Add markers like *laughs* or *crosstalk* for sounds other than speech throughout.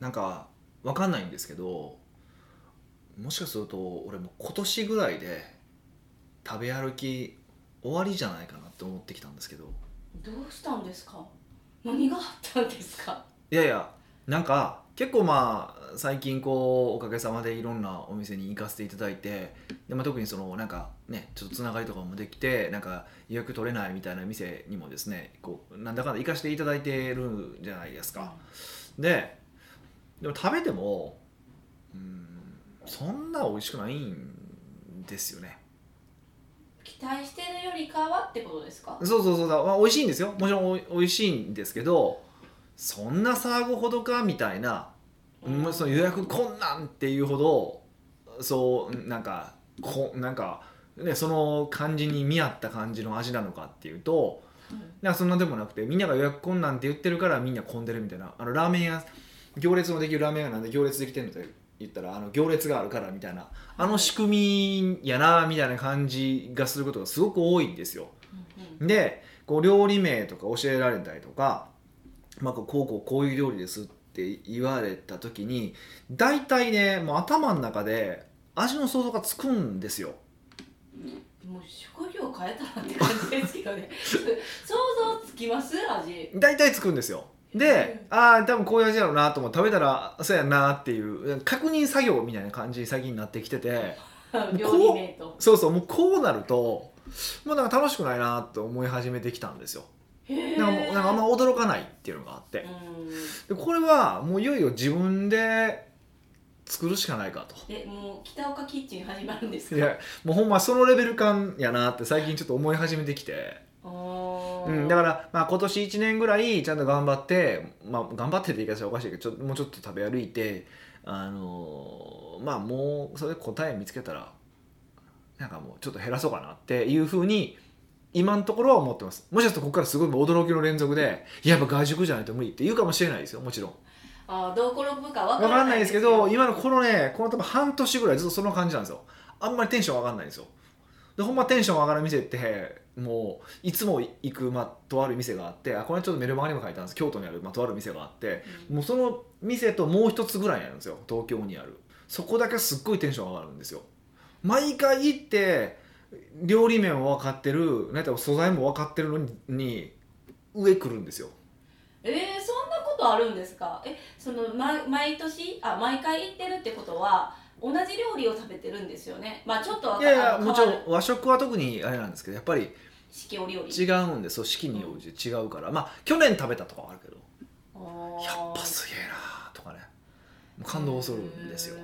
なんかわかんないんですけどもしかすると俺も今年ぐらいで食べ歩き終わりじゃないかなって思ってきたんですけど。どうしたんですか？何があったんですか？いやいやなんか結構まあ最近こうおかげさまでいろんなお店に行かせていただいてで、まあ、特にそのなんかねちょっとつながりとかもできてなんか予約取れないみたいな店にもですねこうなんだかんだ行かせていただいてるじゃないですか。ででも食べてもうんそんな美味しくないんですよね。期待してるよりかはってことですか？そうそうそう。だ、まあ、美味しいんですよ。もちろんおい美味しいんですけどそんな騒ぐほどかみたいな、うん。その予約困難っていうほどそうなんかこなんか、ね、その感じに見合った感じの味なのかっていうとなんかそんなでもなくてみんなが予約困難って言ってるからみんな混んでるみたいな。あのラーメン屋行列のできるラーメン屋なんで行列できてんのって言ったらあの行列があるからみたいなあの仕組みやなみたいな感じがすることがすごく多いんですよ。うんでこう料理名とか教えられたりとか、まあ、こうこうこういう料理ですって言われた時に大体ねもう頭の中で味の想像がつくんですよ。うんもう職業変えたらって感じですけどね *laughs* 想像つきます？味大体つくんですよ。で、ああ多分こういう味だろうなと思って食べたらそうやなっていう確認作業みたいな感じに最近なってきてて *laughs* 料理名と。そうそうもうこうなるともうなんか楽しくないなと思い始めてきたんですよ。なんかなんかあんま驚かないっていうのがあって。でこれはもういよいよ自分で作るしかないかと。えもう北岡キッチン始まるんですか？いやもうほんまそのレベル感やなって最近ちょっと思い始めてきて、うん、だから、まあ、今年1年ぐらいちゃんと頑張って、まあ、頑張ってって言い方はおかしいけどちょもうちょっと食べ歩いてあのーまあもうそれで答え見つけたらなんかもうちょっと減らそうかなっていうふうに今のところは思ってます。もしかするとここからすごい驚きの連続でいややっぱ外食じゃないと無理って言うかもしれないですよもちろん。あーどう転ぶかわ分かんないですけど。よ今のこのねこの多分半年ぐらいずっとその感じなんですよ。あんまりテンション上がんないんですよ。でほんまテンション上がる店ってもういつも行く、まあ、とある店があってあこれちょっとメルマガにも書いたんです。京都にある、まあ、とある店があってもうその店ともう一つぐらいにあるんですよ。東京にある。そこだけすっごいテンション上がるんですよ。毎回行って料理面も分かってるな素材も分かってるのに上来るんですよ。えー、そんなことあるんですか？えその、ま、毎年？あ毎回行ってるってことは同じ料理を食べてるんですよね。まあちょっとはいやいやもちろん和食は特にあれなんですけどやっぱり四季折々。違うんでそう四季に応じて違うから、まあ去年食べたとかはあるけど。やっぱすげえなとかね。感動するんですよ。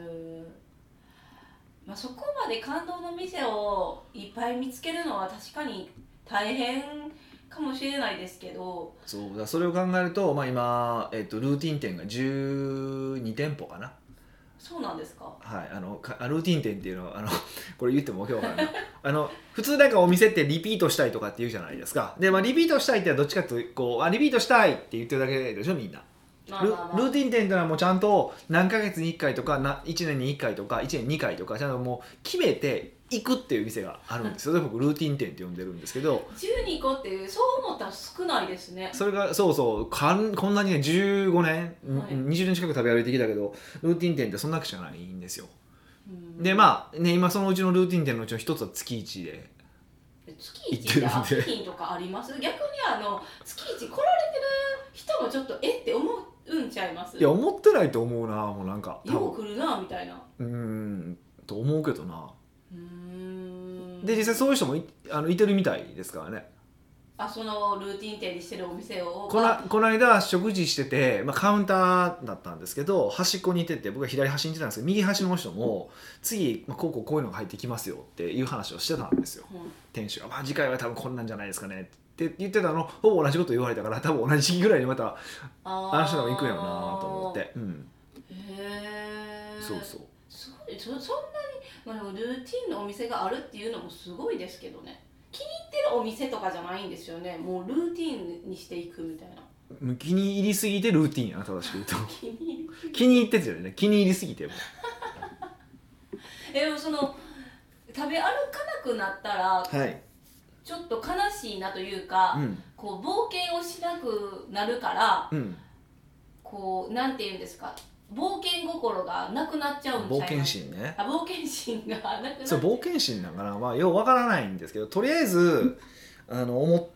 まあ、そこまで感動の店をいっぱい見つけるのは確かに大変かもしれないですけど。そうだそれを考えると、まあ、今、えっとルーティン店が12店舗かな。そうなんですか。はいあのかルーティン店っていうのはあのこれ言ってもわけわからない。なあの普通なんかお店ってリピートしたいとかって言うじゃないですか。で、まあ、リピートしたいってどっちかというとこうあリピートしたいって言ってるだけでしょみんなルーティン店っていうのはもうちゃんと何ヶ月に1回とかな1年に1回とか1年に2回とかちゃんともう決めて行くっていう店があるんですよ、僕ルーティン店って呼んでるんですけど。12個っていうそう思ったら少ないですね。それがそうそうかんこんなにね15年、はい。20年近く食べ歩いてきたけどルーティン店ってそんなくしかないんですよ。うんでまあね今そのうちのルーティン店のうちの一つは月1で月一って秋品とかあります？逆にあの月一来られてる人もちょっとえ？って思うんちゃいます？いや思ってないと思うなもうなんかよう来るなみたいな。うーんと思うけどな。うーん。で実際そういう人もいあのいてるみたいですからねあそのルーティン店にしてるお店をこなこの間食事してて、まあ、カウンターだったんですけど端っこにいてて僕は左端にいてたんですけど右端の人も次、まあ、こうこうこういうのが入ってきますよっていう話をしてたんですよ。うん。店主が、まあ、次回は多分こんなんじゃないですかね。って言ってたのほぼ同じこと言われたから多分同じ時期ぐらいにまたああの人でも行くんやろうなと思って、うん、へえそうそう。すごい。そそんなに、まあ、ルーティンのお店があるっていうのもすごいですけどね気に入ってるお店とかじゃないんですよね。もうルーティンにしていくみたいな。気に入りすぎてルーティンやな正しく言うと。気に入る気に入ってってよね。気に入りすぎても。*laughs* えでもその食べ歩かなくなったらはい。ちょっと悲しいなというか、うん。こう冒険をしなくなるからうん。こうなんて言うんですか？冒険心がなくなっちゃうんちゃい冒険心ね。あ冒険心がなくなっちゃそう冒険心なんかな。まあようわからないんですけどとりあえず *laughs* あの思っ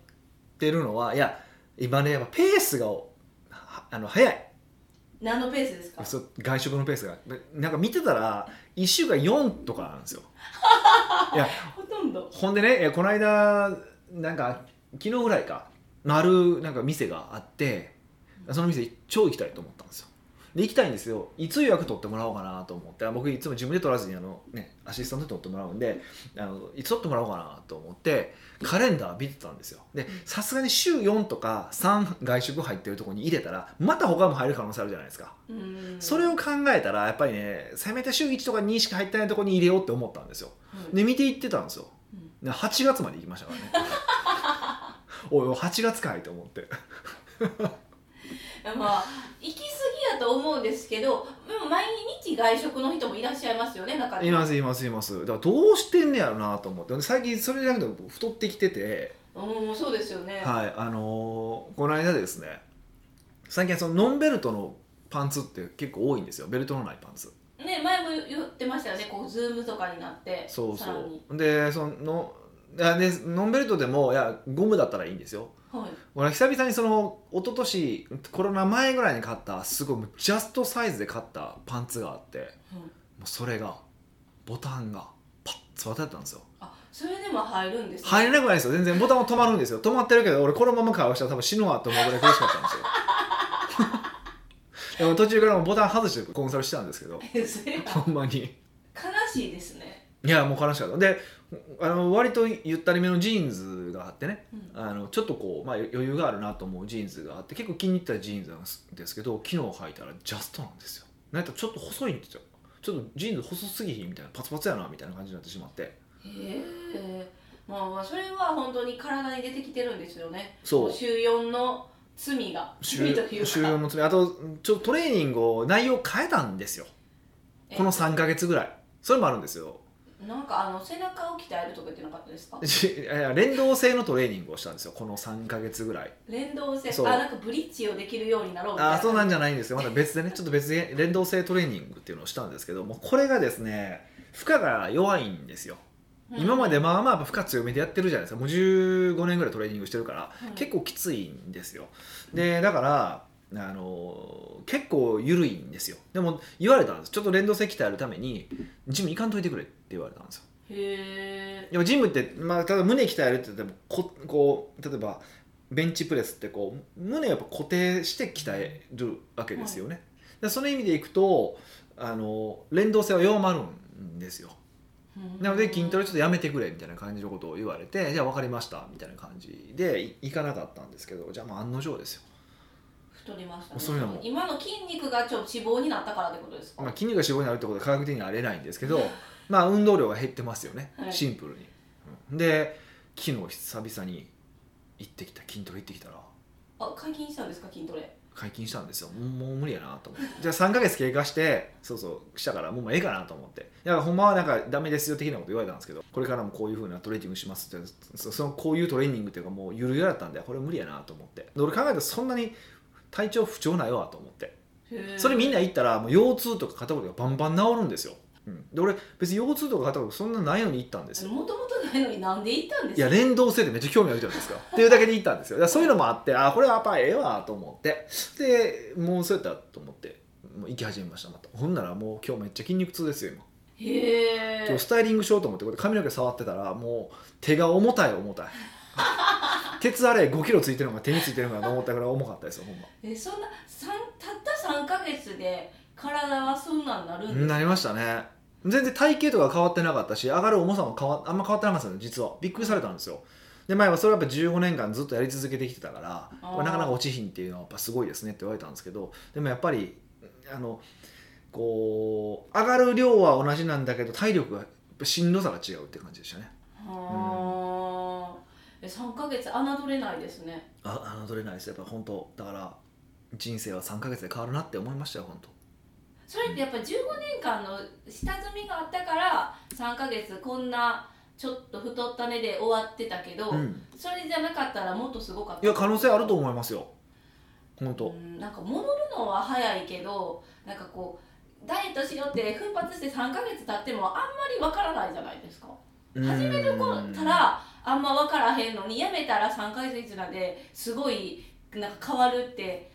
てるのはいや今ねやっぱペースがはあの早い。何のペースですか？そう外食のペースが。なんか見てたら1週間4とかなんですよ。*laughs* いやほとんど。ほんでねこの間なんか昨日ぐらいかあるなんか店があってその店超行きたいと思ったんですよで行きたいんですよ。いつ予約取ってもらおうかなと思って。あ僕いつも自分で取らずにあの、ね、アシスタントで取ってもらうんであのいつ取ってもらおうかなと思ってカレンダー見てたんですよ。でさすがに週4とか3外食入ってるところに入れたらまた他も入る可能性あるじゃないですか。うん。それを考えたらやっぱりねせめて週1とか2しか入ってないところに入れようって思ったんですよ。うん。で見ていってたんですよ。うん。で8月まで行きましたからね。*laughs* おいおい8月かいと思って。まあ行き過ぎやと思うんですけどでも毎日外食の人もいらっしゃいますよね中にいますいますいます。だからどうしてんねやろなと思って。で最近それじゃなくて太ってきてて。うんそうですよね、はいあのーこの間ですね最近そのノンベルトのパンツって結構多いんですよ。ベルトのないパンツ。ね前も言ってましたよねこうズームとかになってそうそう。でそのでノンベルトでもいやゴムだったらいいんですよはい。俺久々にその一昨年コロナ前ぐらいに買ったすごいジャストサイズで買ったパンツがあってもうそれがボタンがパッツパツだったんですよ。あそれでも入るんですね。入れなくないですよ。全然ボタンは止まるんですよ。止まってるけど俺このまま会話したら多分死ぬわと思うぐらい苦しかったんですよ。*laughs* でも途中からもうボタン外してコンサルしたんですけど。それは。ほんまに。悲しいですね、いやもう悲しかった。であの割とゆったりめのジーンズがあってね。うん。あのちょっとこう、まあ、余裕があるなと思うジーンズがあって結構気に入ったジーンズなんですけど昨日履いたらジャストなんですよ。なんかちょっと細いんですよ。ちょっとジーンズ細すぎひんみたいなパツパツやなみたいな感じになってしまって。へえまあまあそれは本当に体に出てきてるんですよね。そう。週4の罪が。週罪というか。週4のつもりあとちょっとトレーニングを内容変えたんですよ。この3か月ぐらい。それもあるんですよなんかあの背中を鍛えるとか言ってなかったですか？*laughs* いや連動性のトレーニングをしたんですよこの3か月ぐらい。連動性。そう。あなんかブリッジをできるようになろうみたいな。あそうなんじゃないんですよ。また別でねちょっと別で連動性トレーニングっていうのをしたんですけどもこれがですね負荷が弱いんですよ。うん。今までまあまあ負荷強めでやってるじゃないですか。もう15年ぐらいトレーニングしてるから、うん。結構きついんですよ。でだからあの結構緩いんですよ。でも言われたんです。ちょっと連動性鍛えるためにジム行かんといてくれって言われたんですよ。へえでもジムって、まあ、ただ胸鍛えるって言ってもここう例えばベンチプレスってこう胸をやっぱ固定して鍛えるわけですよね、でその意味でいくとあの連動性は弱まるんですよ。なので筋トレちょっとやめてくれみたいな感じのことを言われてじゃあ分かりましたみたいな感じでい行かなかったんですけどじゃあもう案の定ですよ、太りましたね。そういうのも。今の筋肉がちょっと脂肪になったからってことですか、まあ、筋肉が脂肪になるってことは科学的にはあれないんですけどまあ運動量が減ってますよね、はい。シンプルに、うん。で昨日久々に行ってきた筋トレ行ってきたら。あ解禁したんですか？筋トレ。解禁したんですよ。もう無理やなと思って。*laughs* じゃあ3ヶ月経過してそうそうしたからもうええかなと思って。だからほんまはなんかダメですよ的なこと言われたんですけどこれからもこういうふうなトレーニングしますってそそのこういうトレーニングっていうかもうゆるゆるだったんでこれ無理やなと思って。で俺考えたらそんなに体調不調ないわと思って。それみんな言ったらもう腰痛とか肩こりがバンバン治るんですよ、うん、で俺別に腰痛とか肩こりそんなないのに行ったんですよ。もともとないのになんで行ったんですか？いや連動性でめっちゃ興味あるじゃないですか。っていうだけで行ったんですよ。そういうのもあってあこれはやっぱええわと思って。でもうそうやったらと思ってもう行き始めましたまた。ほんならもう今日めっちゃ筋肉痛ですよ今。へえスタイリングしようと思ってこうやって髪の毛触ってたらもう手が重たい重たい *laughs* 鉄あれ5キロついてるのが手についてるのかと思ったぐらい重かったですよほんま。えそんなたった3か月で体はそんなんなるんですか？なりましたね。全然体型とか変わってなかったし上がる重さも変わあんま変わってなかったんですよ実は。びっくりされたんですよ。で前はそれはやっぱ15年間ずっとやり続けてきてたからなかなか落ちひんっていうのはやっぱすごいですねって言われたんですけどでもやっぱりあのこう上がる量は同じなんだけど体力がしんどさが違うって感じでしたね。はあ、え3か月侮れないですね。あ侮れないです。やっぱ本当だから人生は3ヶ月で変わるなって思いましたよ本当。それってやっぱ15年間の下積みがあったから3か月こんなちょっと太ったねで終わってたけど、うん。それじゃなかったらもっとすごかった。いや可能性あると思いますよ。本当。うんなんか戻るのは早いけどなんかこうダイエットしようって奮発して3ヶ月経ってもあんまりわからないじゃないですか。始める子たらあんま分からへんのにやめたら3ヶ月なんですごいなんか変わるって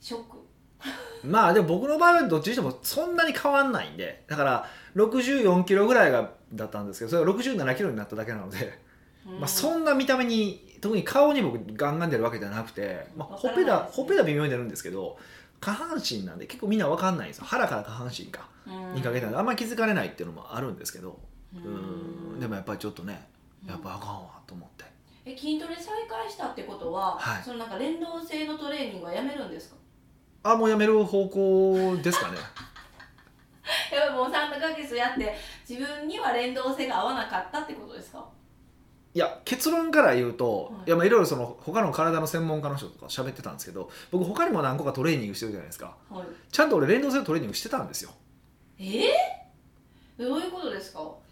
ショック。*laughs* まあでも僕の場合はどっちにしてもそんなに変わんないんでだから64キロぐらいがだったんですけどそれが67キロになっただけなので、まあ、そんな見た目に特に顔に僕ガンガン出るわけじゃなくて、まあ、ほっぺた、ほっぺた微妙に出るんですけど下半身なんで結構みんな分かんないんですよ腹から下半身かにかけたんであんまり気づかれないっていうのもあるんですけどうん。でもやっぱりちょっとねやっぱあかんわと思って。え筋トレ再開したってことは、はい。そのなんか連動性のトレーニングはやめるんですか？あもうやめる方向ですかね。*laughs* やっぱもう3ヶ月やって自分には連動性が合わなかったってことですか？いや結論から言うと、はい。い、やまあいろいろその他の体の専門家の人とか喋ってたんですけど僕他にも何個かトレーニングしてるじゃないですか。はい。ちゃんと俺連動性のトレーニングしてたんですよ。えー、どういうことですか？え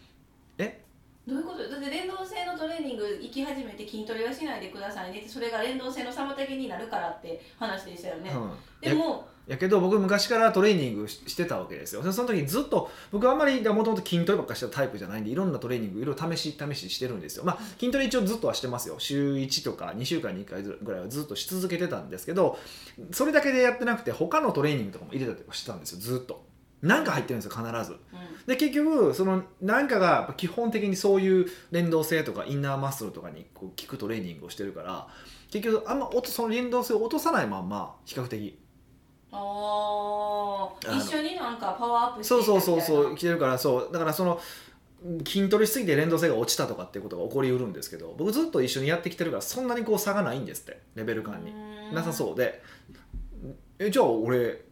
どういうこと？だって連動性のトレーニング行き始めて筋トレはしないでくださいね。ってそれが連動性の妨げになるからって話でしたよね、うん、でもややけど僕昔からトレーニングししてたわけですよ。でその時にずっと僕はあんまりもともと筋トレばっかりしたタイプじゃないんでいろんなトレーニングいろいろ試し試ししてるんですよ。まあ筋トレ一応ずっとはしてますよ。週1とか2週間に1回ぐらいはずっとし続けてたんですけどそれだけでやってなくて他のトレーニングとかも入れたりとかしてたんですよ。ずっとなんか入ってるんですよ必ず。うん。で結局そのなんかが基本的にそういう連動性とかインナーマッスルとかにこう効くトレーニングをしてるから結局あんま落とその連動性を落とさないまんま比較的ああ一緒になんかパワーアップしてそうそうそういそう来てるからそう。だからその筋トレしすぎて連動性が落ちたとかっていうことが起こりうるんですけど僕ずっと一緒にやってきてるからそんなにこう差がないんですってレベル感に。なさうそうで。えじゃあ俺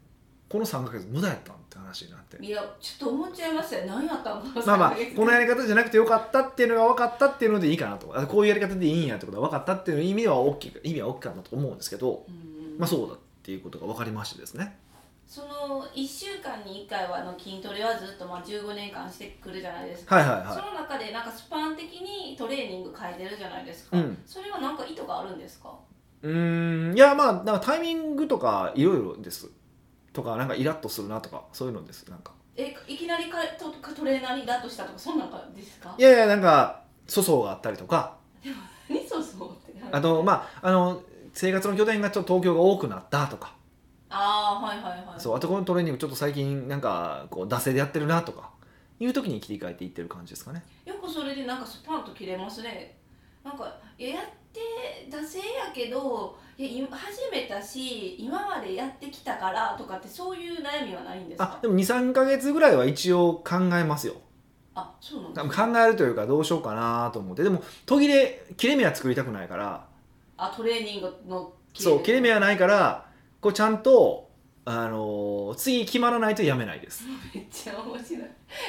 この3ヶ月無駄やったんって話になって。いやちょっと思っちゃいましたよ。何やったんかまあまあこのやり方じゃなくてよかったっていうのが分かったっていうのでいいかなと。あこういうやり方でいいんやってことが分かったっていう意味は大きい意味は大きいかなと思うんですけど、うん。まあ、そうだっていうことが分かりましてですね。その1週間に1回はあの筋トレはずっとまあ15年間してくるじゃないですか、はいはいはその中でなんかスパン的にトレーニング変えてるじゃないですか、うん。それはなんか意図があるんですか？いうーん。いやまあなんかタイミングとかいろいろですとかなんかイラッとするなとかそういうのですなんか。えいきなりかトトレーナーにだとしたとかそんなんかですか？いやいやなんか粗相があったりとか。何そうそうってあとまああの生活の拠点がちょっと東京が多くなったとか。ああはいはいはい。そうあとこのトレーニングちょっと最近なんかこう惰性でやってるなとか。いう時に切り替えていってる感じですかね。よくそれでなんかスパンと切れますね。なんかいややって惰性やけどいや今始めたし今までやってきたからとかってそういう悩みはないんですか？あでも23か月ぐらいは一応考えますよ。あそうなんです考えるというかどうしようかなと思って。でも途切れ切れ目は作りたくないから。あトレーニングのそう切れ目はないからこうちゃんと、あのー次決まらないとやめないです。めっちゃ面白い。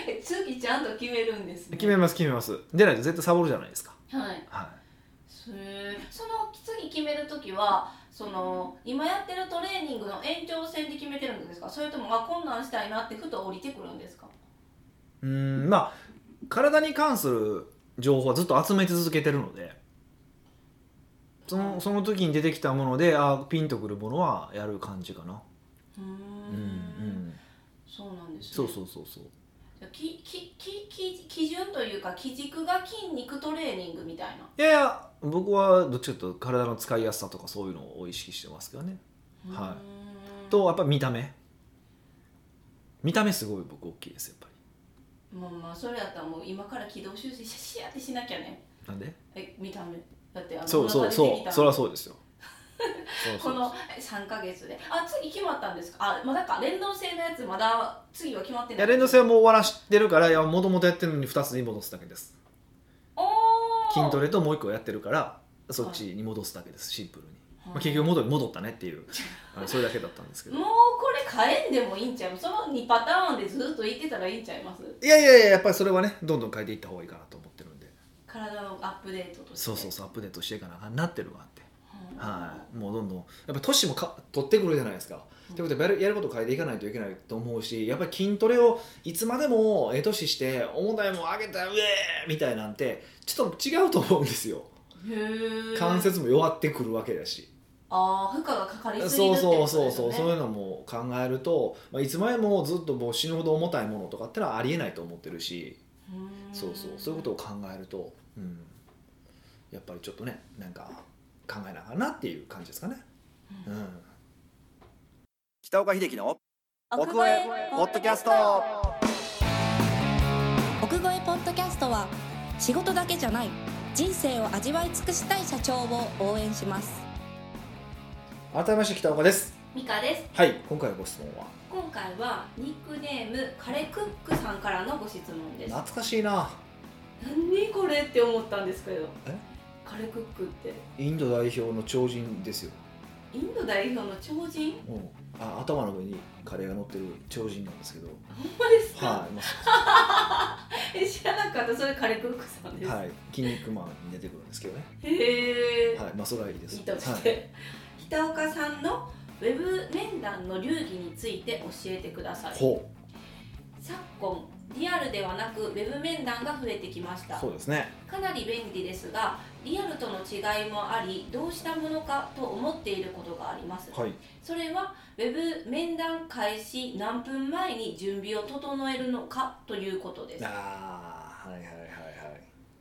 え次ちゃんと決めるんですね。決めます決めます。でないと絶対サボるじゃないですか。はい。はそれその次決める時はその今やってるトレーニングの延長線で決めてるんですか？それともあこんなんしたいなってふと降りてくるんですか？いうーんまあ体に関する情報はずっと集め続けてるので。そのその時に出てきたものであピンとくるものはやる感じかな。うーん。うんうん。そうなんですね。そうそうそうそうきききき基準というか基軸が筋肉トレーニングみたいな。いやいや僕はどっちかというと体の使いやすさとかそういうのを意識してますけどね。はい。とやっぱ見た目。見た目すごい僕大きいですやっぱまあまあそれやったらもう今から軌道修正シャシャってしなきゃね。りなんで？え見た目。だってあのそうそうそう。そりゃそうですよこの3か月で。あ次決まったんですか？あまだか連動性のやつまだ次は決まってない。いや連動性はもう終わらしてるからもともとやってるのに2つに戻すだけです。筋トレともう1個やってるからそっちに戻すだけです。シンプルに、まあ、結局戻戻ったねっていう *laughs* それだけだったんですけど。もうこれ変えんでもいいんちゃうその2パターンでずっと言ってたらいいんちゃいます？いやいやいややっぱりそれはねどんどん変えていった方がいいかなと思ってるんで。体のアップデートとして。そうそうそうアップデートしていかなあかんなってるのがあって。うんはい、もうどんどんやっぱり年もか取ってくるじゃないですか。ということでやるやること変えていかないといけないと思うしやっぱり筋トレをいつまでもええ年して重たいもん上げたらうえーみたいなんてちょっと違うと思うんですよ。関節も弱ってくるわけだし。ああ負荷がかかりすぎそうるってことそうそうそう、そういうのも考えると、まあ、いつまでもずっともう死ぬほど重たいものとかってのはありえないと思ってるし。そうそうそういうことを考えると、うん、やっぱりちょっとねなんか考えながらなっていう感じですかね。うん、北岡秀樹の奥越えポッドキャスト。奥越えポッドキャストは仕事だけじゃない人生を味わい尽くしたい社長を応援します。改めまして北岡です。ミカです。はい今回のご質問は？今回はニックネームカレクックさんからのご質問です。懐かしいな。何これって思ったんですけど。え？カレクックって。インド代表の超人ですよ、インド代表の超人？うん、あ頭の上にカレーが乗ってる超人なんですけど。ほんまですか、はい、ま *laughs* え知らなかった。それカレクックさんです、あはい、筋肉マンに出てくるんですけどね。へえ、はいまあそれはいいです。いいとしはい。て、北岡さんのウェブ面談の流儀について教えてください。ほ昨今リアルではなくウェブ面談が増えてきました。うそうですね。かなり便利ですがリアルとの違いもありどうしたものかと思っていることがあります。はい。それはウェブ面談開始何分前に準備を整えるのかということです。ああはいはいはいはい。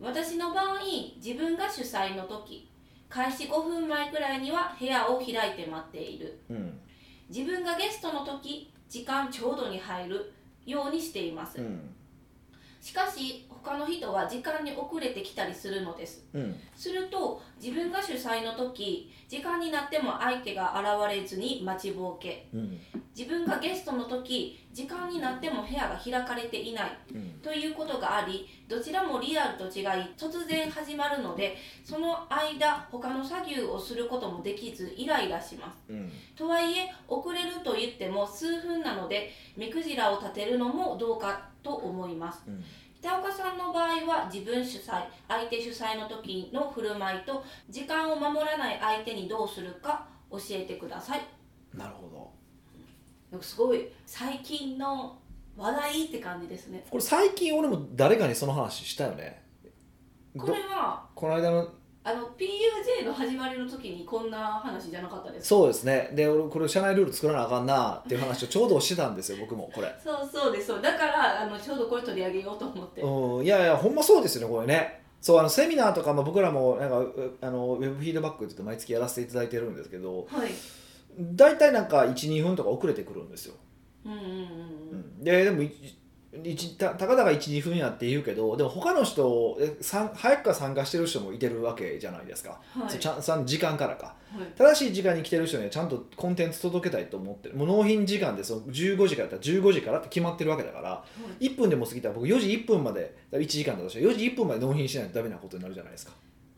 私の場合自分が主催の時開始5分前くらいには部屋を開いて待っている。うん。自分がゲストの時時間ちょうどに入るようにしています、うん。しかし他の人は時間に遅れてきたりするのです。うん。すると自分が主催の時時間になっても相手が現れずに待ちぼうけ。うん。自分がゲストの時時間になっても部屋が開かれていない。うん。ということがありどちらもリアルと違い突然始まるのでその間他の作業をすることもできずイライラします。うん。とはいえ遅れると言っても数分なので目くじらを立てるのもどうかと思います。うん。北岡さんの場合は自分主催相手主催の時の振る舞いと時間を守らない相手にどうするか教えてください。なるほどすごい最近の話題って感じですね。これ最近俺も誰かにその話したよね。これはこの間のあの PUJ の始まりの時にこんな話じゃなかったですか？そうですね。で俺これ社内ルール作らなあかんなっていう話をちょうどしてたんですよ *laughs* 僕もこれ。そうそうです。そう。だからあのちょうどこれ取り上げようと思って。うんいやいやほんまそうですよねこれね。そうあのセミナーとか、まあ、僕らもなんかうあのウェブフィードバックって言って毎月やらせていただいてるんですけどはい大体なんか12分とか遅れてくるんですよ、うんうんうんうん。ででもたたかだか12分やって言うけどでも他の人えさん早くから参加してる人もいてるわけじゃないですか、はい。ちゃん時間からか。はい。正しい時間に来てる人にはちゃんとコンテンツ届けたいと思ってる。もう納品時間でその15時からだったら15時からって決まってるわけだから1分でも過ぎたら僕4時1分まで1時間だとしたら4時1分まで納品しないとダメなことになるじゃないですか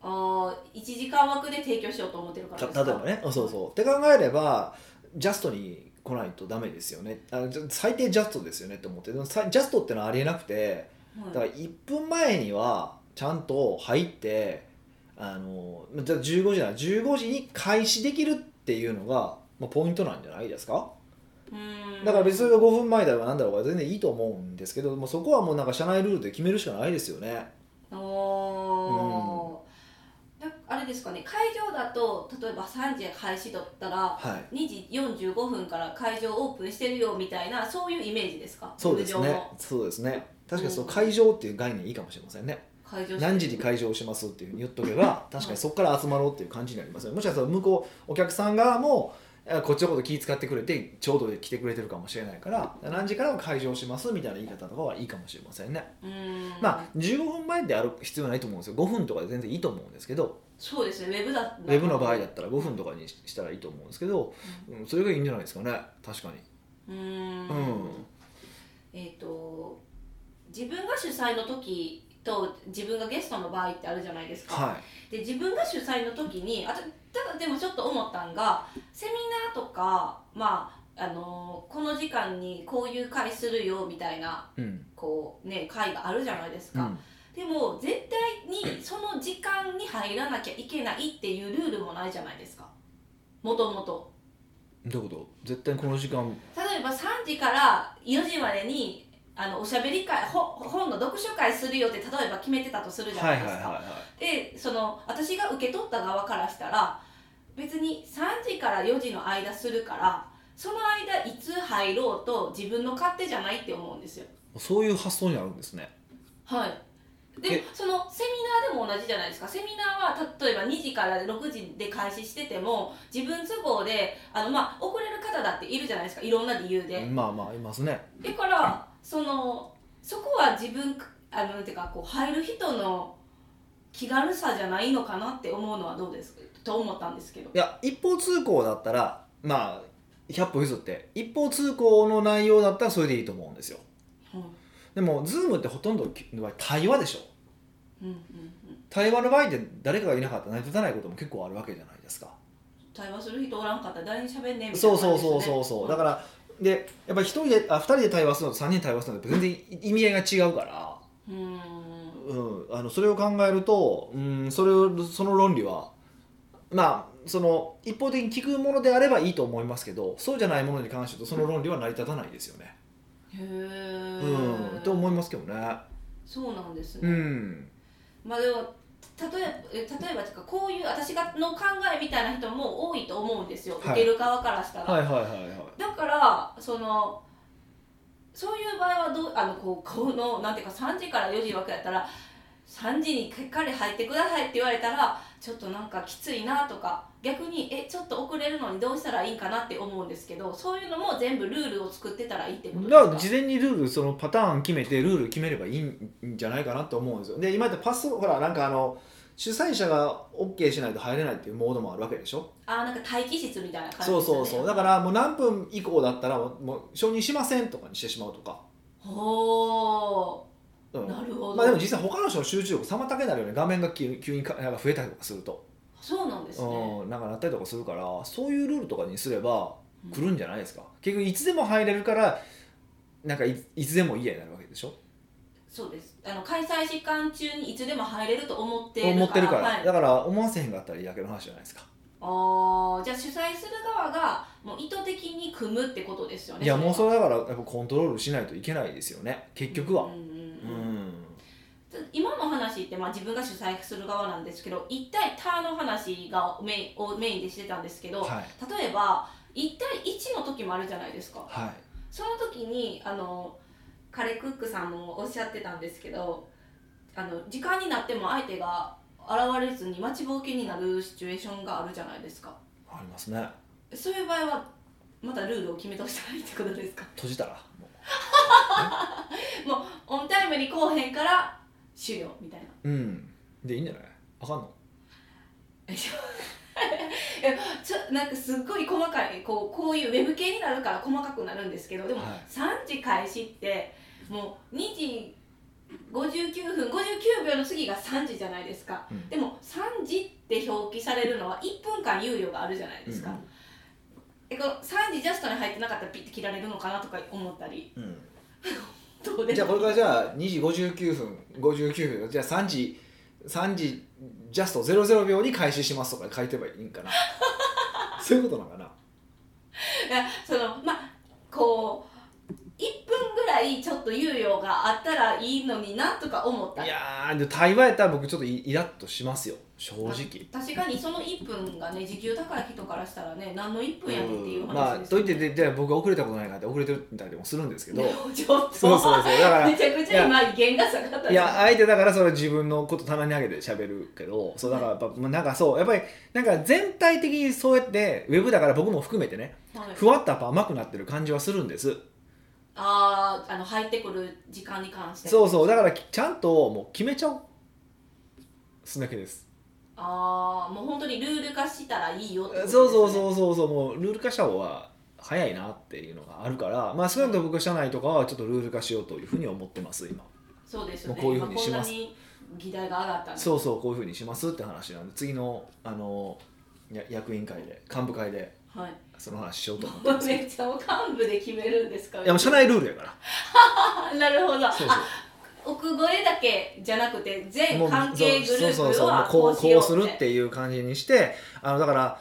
1時間枠で提供しようと思ってるからですか？た例えばね。そうそう。って考えればジャストに来ないとダメですよね。あじゃ最低ジャストですよねって思って。でもさジャストってのはありえなくてはい。だから1分前にはちゃんと入ってあのじゃあ15時なら15時に開始できるっていうのが、まあ、ポイントなんじゃないですか？うん。だから別にそれが5分前だろうがなんだろうが全然いいと思うんですけどもうそこはもうなんか社内ルールで決めるしかないですよね。おー。なあれですかね会場だと例えば3時開始だったらはい。2時45分から会場オープンしてるよみたいなそういうイメージですか？そうですね。そうですね。確かにそのうん。会場っていう概念いいかもしれませんね。何時に会場しますっていうふうに言っとけば確かにそこから集まろうっていう感じになりますよもしかしたら向こうお客さん側もあこっちのこと気遣ってくれてちょうど来てくれてるかもしれないから何時から会場しますみたいな言い方とかはいいかもしれませんね、うん。まあ15分前である必要ないと思うんですよ。5分とかで全然いいと思うんですけど。そうですね。ウェブだウェブの場合だったら5分とかにしたらいいと思うんですけど、うん、それがいいんじゃないですかね。確かに。うん。うん。えっ、と自分が主催の時と自分がゲストの場合ってあるじゃないですか、はで自分が主催の時にあたただでもちょっと思ったんがセミナーとかまああのこの時間にこういう会するよみたいないうん。こうね会があるじゃないですか、うん。でも絶対にその時間に入らなきゃいけないっていうルールもないじゃないですか。もともと。どういうこと？絶対この時間。例えば3時から4時までにあのおしゃべり会ほ本の読書会するよって例えば決めてたとするじゃないですか、でその私が受け取った側からしたら別に3時から4時の間するからその間いつ入ろうと自分の勝手じゃないって思うんですよ。そういう発想になるんですね。はい。でそのセミナーでも同じじゃないですか。セミナーは例えば2時から6時で開始してても自分都合であの、まあ、遅れる方だっているじゃないですか。いろんな理由で、まあまあいますね。だからそのそこは自分あのていうかこう入る人の気軽さじゃないのかなって思うのはどうですか？と思ったんですけど。いや一方通行だったらまあ100歩譲って。一方通行の内容だったらそれでいいと思うんですよ。うんでも Zoom ってほとんどの場合対話でしょ。うんうんうん。対話の場合って誰かがいなかったら成り立たないことも結構あるわけじゃないですか。対話する人おらんかったら誰に喋んねんみたいなそうそうそうそうそう。だからでやっぱり一人であ二人で対話するのと三人で対話するのって全然意味合いが違うから、うーん。うん、あのそれを考えると、うん、それをその論理はまあその一方的に聞くものであればいいと思いますけどそうじゃないものに関してとその論理は成り立たないですよね。へえ、うん、と思いますけどね。そうなんですうね、ん、まあでも例え例えばというかこういう私がの考えみたいな人も多いと思うんですよ、はい。受ける側からしたら、はいはいはいはい。だからそのそういう場合はどうあのこうこのなんていうか3時から4時枠やったら3時にしっかり入ってくださいって言われたらちょっとなんかきついなとか逆にえちょっと遅れるのにどうしたらいいかなって思うんですけどそういうのも全部ルールを作ってたらいいってことですか？だから事前にルールそのパターン決めてルール決めればいいんじゃないかなと思うんですよ。で今ってパスほらなんかあの主催者が OK しないと入れないっていうモードもあるわけでしょ？あなんか待機室みたいな感じですそうそうそう。だからもう何分以降だったらもう承認しませんとかにしてしまうとか、ほうん。ーなるほど、まあでも実際他の人の集中力妨げになるよね。画面が急に急にかなんか増えたりとかすると、そうなんですね。うん、なんかなったりとかするからそういうルールとかにすれば来るんじゃないですか、結局いつでも入れるからなんかいいつでも家になるわけでしょ？そうです。あの開催時間中にいつでも入れると思ってるから思ってるから、はい。だから思わせへんかったらいいだけの話じゃないですか。あーじゃあ主催する側がもう意図的に組むってことですよねいやもうそれれだからやっぱコントロールしないといけないですよね。結局は。うんうんうんうん、今の話って、まあ、自分が主催する側なんですけど1対他の話がメインをメインでしてたんですけど、はい。例えば1対1の時もあるじゃないですか。はい。その時にあのカレークックさんもおっしゃってたんですけどあの時間になっても相手が現れずに待ちぼうけになるシチュエーションがあるじゃないですか。ありますね。そういう場合はまたルールを決めとしたらいいってことですか？閉じたらも *laughs* もうオンタイムに来おへんから終了みたいな。ううん。でいいんじゃない？あかんの？*laughs* ちょなんかすっごい細かいこうこういうウェブ系になるから細かくなるんですけどでもはい。3時開始ってもう2時59分59秒の次が3時じゃないですか、うん。でも3時って表記されるのは1分間猶予があるじゃないですか、うんえこの3時ジャストに入ってなかったらピッて切られるのかなとか思ったり。うん。どうですじゃあこれからじゃあ2時59分59秒じゃあ3時3時ジャスト00秒に開始しますとか書いてばいいんかな。*laughs* そういうことなのかな。いやそのまあこう1分ぐらいちょっと猶予があったらいいのになとか思った。りいやーで対話やったら僕ちょっとイイラッとしますよ正直。確かにその1分がね時給高い人からしたらね何の1分やねんっていううん。まあ話ですといってでじゃあ僕が遅れたことないからって遅れてるみたいでもするんですけど。*laughs* ちょっと。そうそうそう。だからめちゃくちゃ今弦が下がったいや相手だからそれ自分のこと棚に上げて喋るけどそうだからやっぱまあなんかそうやっぱりなんか全体的にそうやってウェブだから僕も含めてねはい。ふわっとやっぱ甘くなってる感じはするんです。あーあの入ってくる時間に関して。そうそう。だからちゃんともう決めちゃおう。すだけですああもう本当にルール化したらいいよってことです、そうね、そうそうそうそうもうルール化した方が早いなっていうのがあるからまあ少なくとも僕は社内とかはちょっとルール化しようというふうに思ってます今。そうですよね。こういうふうにします。議題が上がったそうそうこういうふうにしますって話なんで次のあのや役員会で幹部会ではい。その話しようと思ってます。*laughs* めっちゃ幹部で決めるんですか？いやもう社内ルールやから。あ *laughs* なるほど。そう奥越えだけじゃなくて全関係グループはこうこうするっていう感じにしてあのだから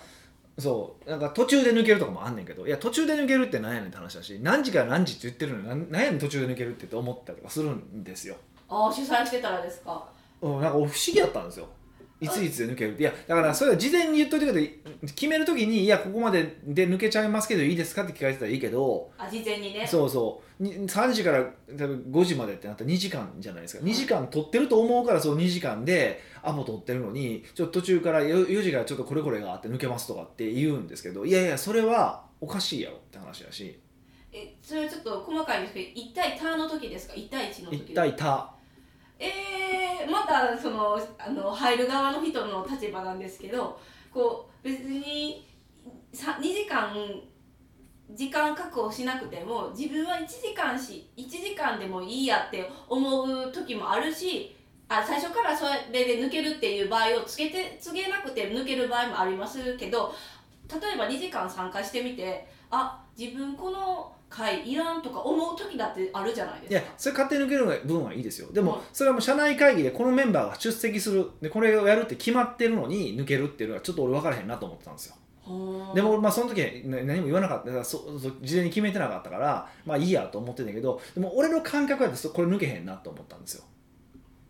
そうなんか途中で抜けるとかもあんねんけどいや途中で抜けるって何やねんって話だし何時から何時って言ってるのに何何やねん途中で抜けるってって思ったりとかするんですよ。ああ主催してたらですか？うんなんか不思議だったんですよいついつで抜ける？いやだからそれは事前に言っといてくれて決める時にいやここまでで抜けちゃいますけどいいですか？って聞かれてたらいいけどあ事前にね。そうそう。に3時から多分5時までってなった。ら2時間じゃないですか。2時間取ってると思うからその2時間でアポ取ってるのにちょっと途中から 4, 4時からちょっとこれこれがあって抜けますとかって言うんですけどいやいやそれはおかしいやろって話だし。えそれはちょっと細かいんですけど1対ターの時ですか？1対1の時一対他えー、またそのあの入る側の人の立場なんですけどこう別に2時間時間確保しなくても自分は1時間し1時間でもいいやって思う時もあるしあ最初からそれで抜けるっていう場合をつけて告げなくて抜ける場合もありますけど例えば2時間参加してみてあ自分この回いらんとか思う時だってあるじゃないいやですか。それ勝手に抜ける分はいいですよ。でも、はいそれはもう社内会議でこのメンバーが出席する。でこれをやるって決まってるのに抜けるっていうのはちょっと俺分からへんなと思ってたんですよ。でもまあその時は何何も言わなかった。そそ事前に決めてなかったからまあいいやと思ってたけどでも俺の感覚やとそこれ抜けへんなと思ったんですよ。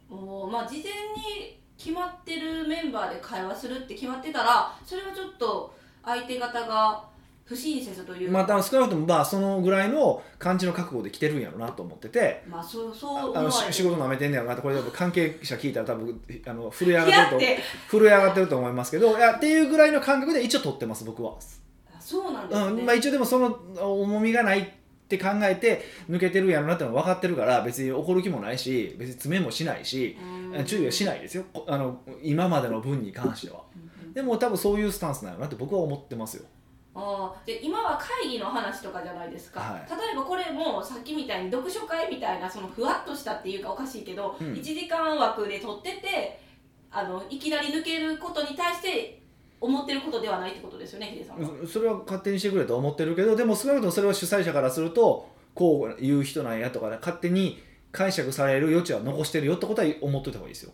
おー。まあ事前に決まってるメンバーで会話するって決まってたらそれはちょっと相手方が不親切という。かまあ少なくともまあそのぐらいの感じの覚悟で来てるんやろうなと思ってて。まあそうそうあのし仕事なめてんねやろなってこれ多分関係者聞いたら多分あの震え上がってると震え上がってると思いますけど。いやっていうぐらいの感覚で一応取ってます僕は。あそうなんですね、うんまあ、一応でもその重みがないって考えて抜けてるんやろなってのは分かってるから別に怒る気もないし別に詰めもしないしうん。注意はしないですよ。こあの今までの分に関しては。でも多分そういうスタンスなのなって僕は思ってますよあーで今は会議の話とかじゃないですか、はい。例えばこれもさっきみたいに読書会みたいなそのふわっとしたっていうかおかしいけど、うん。1時間枠で取っててあのいきなり抜けることに対して思ってることではないってことですよねヒデさんは。それは勝手にしてくれと思ってるけどでも少なくともそれは主催者からするとこう言う人なんやとかね勝手に解釈される余地は残してるよってことは思っといた方がいいですよ、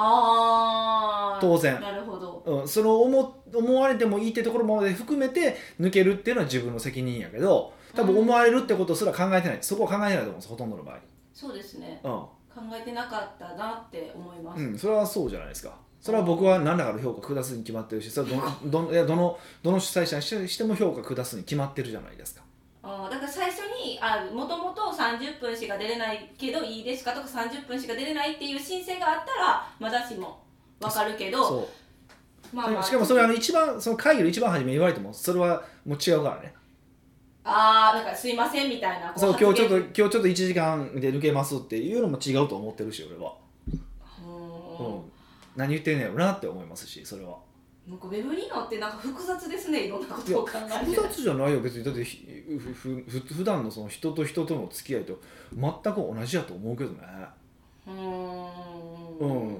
ああ当然。なるほど。うん、その思思われてもいいってところまで含めて抜けるっていうのは自分の責任やけど多分思われるってことすら考えてない。そこは考えてないと思うんですほとんどの場そうですね。合考えてなかったなって思います、うん、うん、それはそうじゃないですか。それは僕は何らかの評価下すに決まってるしそれはどの *laughs* どのどのどの主催者にしても評価下すに決まってるじゃないですか。あー。だから最初にあもともと30分しか出れないけどいいですかとか30分しか出れないっていう申請があったらまだしも分かるけどそう。まあまあしかもそれはあの一番その会議の一番初めに言われてもそれはもう違うからね。ああなんかすいませんみたいなこそう今日ちょっと発今日ちょっと1時間で抜けますっていうのも違うと思ってるし俺は、言ううん。ん、何言ってんねやろなって思いますしそれはなんかウェブに乗ってなんか複雑ですね。いろんなことを考えて。複雑じゃないよ別に。だってひふふふ普段のその人と人との付き合いと全く同じやと思うけどねうーんうん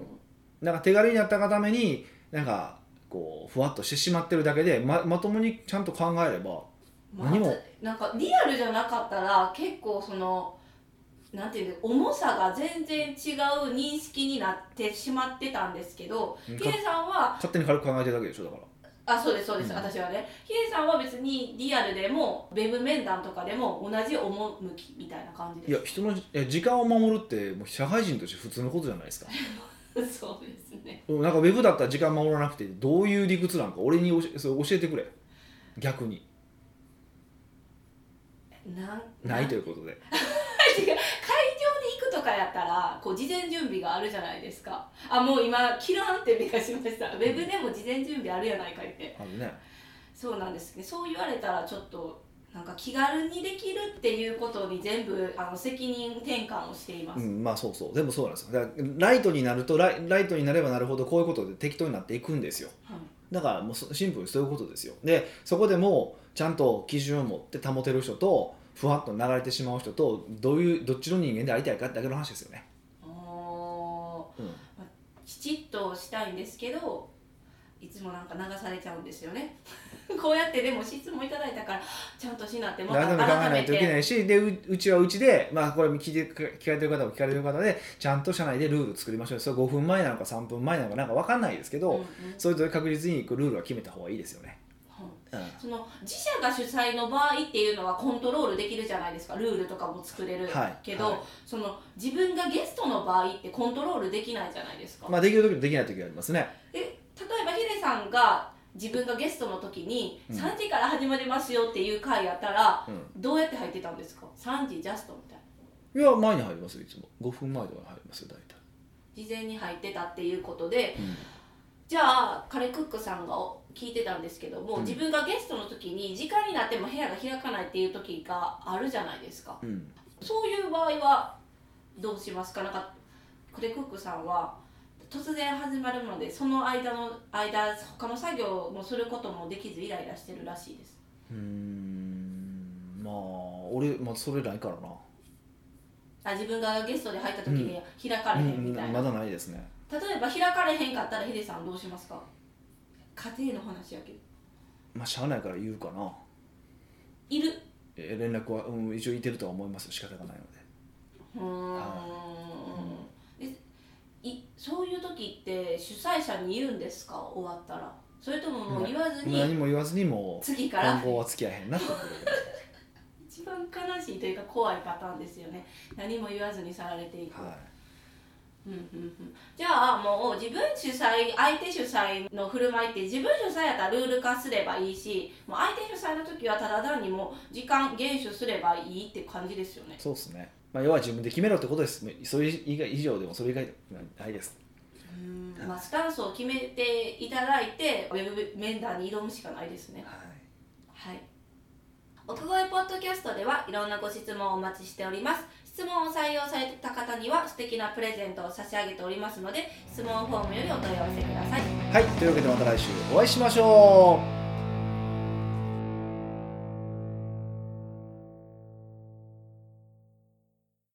なんか手軽になったがためになんかこうふわっとしてしまってるだけでままともにちゃんと考えればまあ何もなんかリアルじゃなかったら結構そのなんていうの重さが全然違う認識になってしまってたんですけどうん。ヒデさんは勝手に軽く考えてるだけでしょだから。あそうですそうです、うん。私はね。ヒデさんは別にリアルでもウェブ面談とかでも同じ趣みたいな感じいです。や人のいや時間を守るってもう社会人として普通のことじゃないですか。*laughs* そうですね。うんなんかウェブだったら時間守らなくてどういう理屈なんか俺に教えそれ教えてくれ。逆に。なんないということで *laughs* かやったらこう事前準備があるじゃないですか。あもう今キラーンって目がしました。ウェブでも事前準備あるやないかいって。あるね。そうなんですね。そう言われたらちょっとなんか気軽にできるっていうことに全部あの責任転換をしています、うんまあそうそう。でもそうなんですよ。だからライトになるとライライトになればなるほどこういうことで適当になっていくんですよ。はい。だからもうそシンプルにそういうことですよ。でそこでもちゃんと基準を持って保てる人とふわっと流れてしまう人とどういうどっちの人間でありたいかだけの話ですよね、きちっとしたいんですけどいつもなんか流されちゃうんですよね。*laughs* こうやってでも質問いただいたからちゃんとしなってまた改めて考えないといけなていしでううちはうちで、まあ、これ聞いて聞かれてる方も聞かれてる方でちゃんと社内でルール作りましょう。それ5分前なのか3分前なのかなんか分かんないですけど、うんうん。それぞれ確実にルールは決めた方がいいですよねその自社が主催の場合っていうのはコントロールできるじゃないですか。ルールとかも作れるはい。けど、はい。その自分がゲストの場合ってコントロールできないじゃないですか、まあできる時とできない時がありますね。で例えばヒデさんが自分がゲストの時にうん。3時から始まりますよっていう回やったら、うどうやって入ってたんですか？3時ジャストみたいな。いや前に入りますよいつも。5分前とかに入りますよ大体。事前に入ってたっていうことでうん。じゃあカレクックさんが聞いてたんですけども、うん。自分がゲストの時に時間になっても部屋が開かないっていう時があるじゃないですか。うん。そういう場合はどうしますか？なんかクレクックさんは突然始まるのでその間の間他の作業もすることもできずイライラしてるらしいです。うーん。まあ俺まあそれないからな。あ自分がゲストで入った時に開かれへんみたいな、まだないですね。例えば開かれへんかったらヒデさんどうしますか？家庭の話やけど。まあしゃあないから言うかな。いる。え連絡は、うん、一応いてるとは思います。よ仕方がないので。うーんでいそういう時って主催者に言うんですか？終わったら。それとももう言わずに何も言わずにもう次から？今後は付き合えへんなってことで。*laughs* 一番悲しいというか怖いパターンですよね。何も言わずに去られていく、はうんうんうん、じゃあもう自分主催相手主催の振る舞いって自分主催やったらルール化すればいいしもう相手主催の時はただ単にもう時間厳守すればいいって感じですよね。いそうですね、まあ、要は自分で決めろってことです。それ以外以上でもそれ以外でもないです。うん。まあ、スタンスを決めていただいてウェブ面談に挑むしかないですね。はい。はい。奥越ポッドキャストではいろんなご質問をお待ちしております質問を採用された方には素敵なプレゼントを差し上げておりますので質問フォームよりお問い合わせください。はいというわけでまた来週お会いしましょう。